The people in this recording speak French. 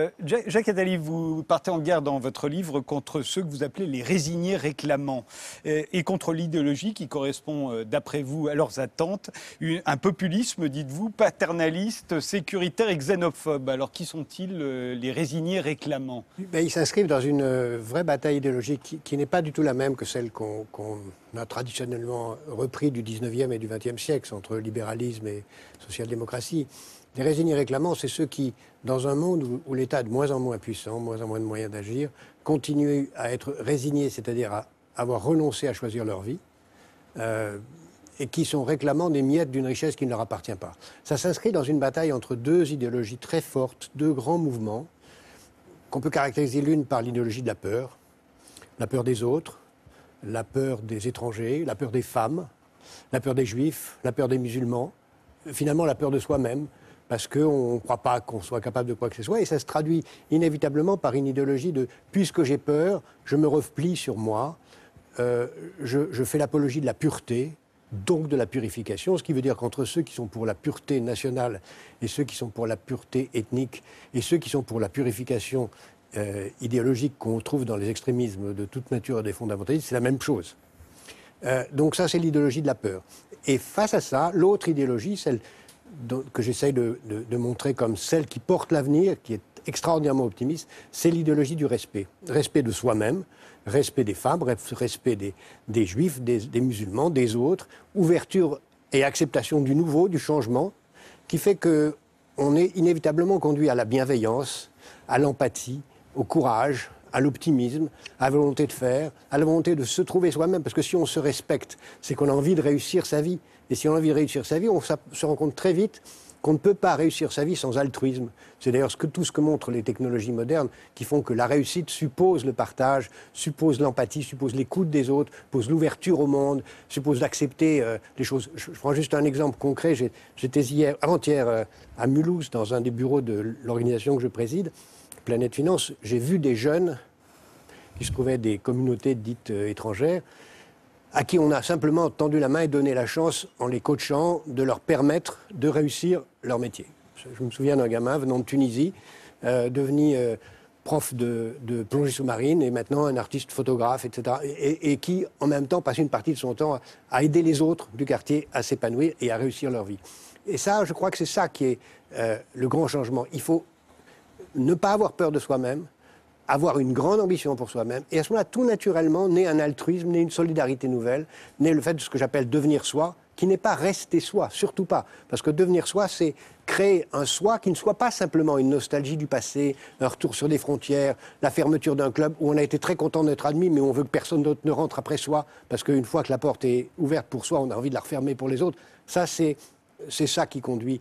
Euh, Jacques Attali, vous partez en guerre dans votre livre contre ceux que vous appelez les résignés réclamants euh, et contre l'idéologie qui correspond, euh, d'après vous, à leurs attentes, un populisme, dites-vous, paternaliste, sécuritaire et xénophobe. Alors qui sont-ils, les résignés réclamants? Ben, Ils s'inscrivent dans une vraie bataille idéologique qui, n'est pas du tout la même que celle qu'on a traditionnellement repris du 19e et du 20e siècle entre libéralisme et social-démocratie. Les résignés réclamants, c'est ceux qui, dans un monde où, l'État est de moins en moins puissant, moins en moins de moyens d'agir, continuent à être résignés, c'est-à-dire à avoir renoncé à choisir leur vie, euh, et qui sont réclamants des miettes d'une richesse qui ne leur appartient pas. Ça s'inscrit dans une bataille entre deux idéologies très fortes, deux grands mouvements, qu'on peut caractériser l'une par l'idéologie de la peur, la peur des autres, la peur des étrangers, la peur des femmes, la peur des juifs, la peur des musulmans, finalement la peur de soi-même, parce qu'on ne croit pas qu'on soit capable de quoi que ce soit, et ça se traduit inévitablement par une idéologie de puisque j'ai peur, je me replie sur moi, euh, je, fais l'apologie de la pureté, donc de la purification, ce qui veut dire qu'entre ceux qui sont pour la pureté nationale et ceux qui sont pour la pureté ethnique et ceux qui sont pour la purification euh, idéologique qu'on trouve dans les extrémismes de toute nature des fondamentalistes, c'est la même chose. Euh, donc ça, c'est l'idéologie de la peur. Et face à ça, l'autre idéologie, celle que j'essaye de, montrer comme celle qui porte l'avenir, qui est extraordinairement optimiste, c'est l'idéologie du respect. Respect de soi-même, respect des femmes, respect des, juifs, des, musulmans, des autres, ouverture et acceptation du nouveau, du changement, qui fait qu'on est inévitablement conduit à la bienveillance, à l'empathie, au courage, à l'optimisme, à la volonté de faire, à la volonté de se trouver soi-même. Parce que si on se respecte, c'est qu'on a envie de réussir sa vie. Et si on a envie de réussir sa vie, on se rend compte très vite qu'on ne peut pas réussir sa vie sans altruisme. C'est d'ailleurs ce que, tout ce que montrent les technologies modernes qui font que la réussite suppose le partage, suppose l'empathie, suppose l'écoute des autres, suppose l'ouverture au monde, suppose d'accepter euh, les choses. Je, prends juste un exemple concret. J'étais hier, avant-hier, euh, à Mulhouse, dans un des bureaux de l'organisation que je préside, Planète Finance. J'ai vu des jeunes qui se trouvaient des communautés dites euh, étrangères à qui on a simplement tendu la main et donné la chance, en les coachant, de leur permettre de réussir leur métier. Je me souviens d'un gamin venant de Tunisie, euh, devenu euh, prof de, plongée sous-marine et maintenant un artiste photographe, etc. Et, qui, en même temps, passe une partie de son temps à, aider les autres du quartier à s'épanouir et à réussir leur vie. Et ça, je crois que c'est ça qui est le grand changement. Il faut ne pas avoir peur de soi-même, avoir une grande ambition pour soi-même. Et à ce moment-là, tout naturellement, naît un altruisme, naît une solidarité nouvelle, naît le fait de ce que j'appelle devenir soi, qui n'est pas rester soi, surtout pas. Parce que devenir soi, c'est créer un soi qui ne soit pas simplement une nostalgie du passé, un retour sur des frontières, la fermeture d'un club où on a été très content d'être admis, mais on veut que personne d'autre ne rentre après soi, parce qu'une fois que la porte est ouverte pour soi, on a envie de la refermer pour les autres. Ça, c'est c'est ça qui conduit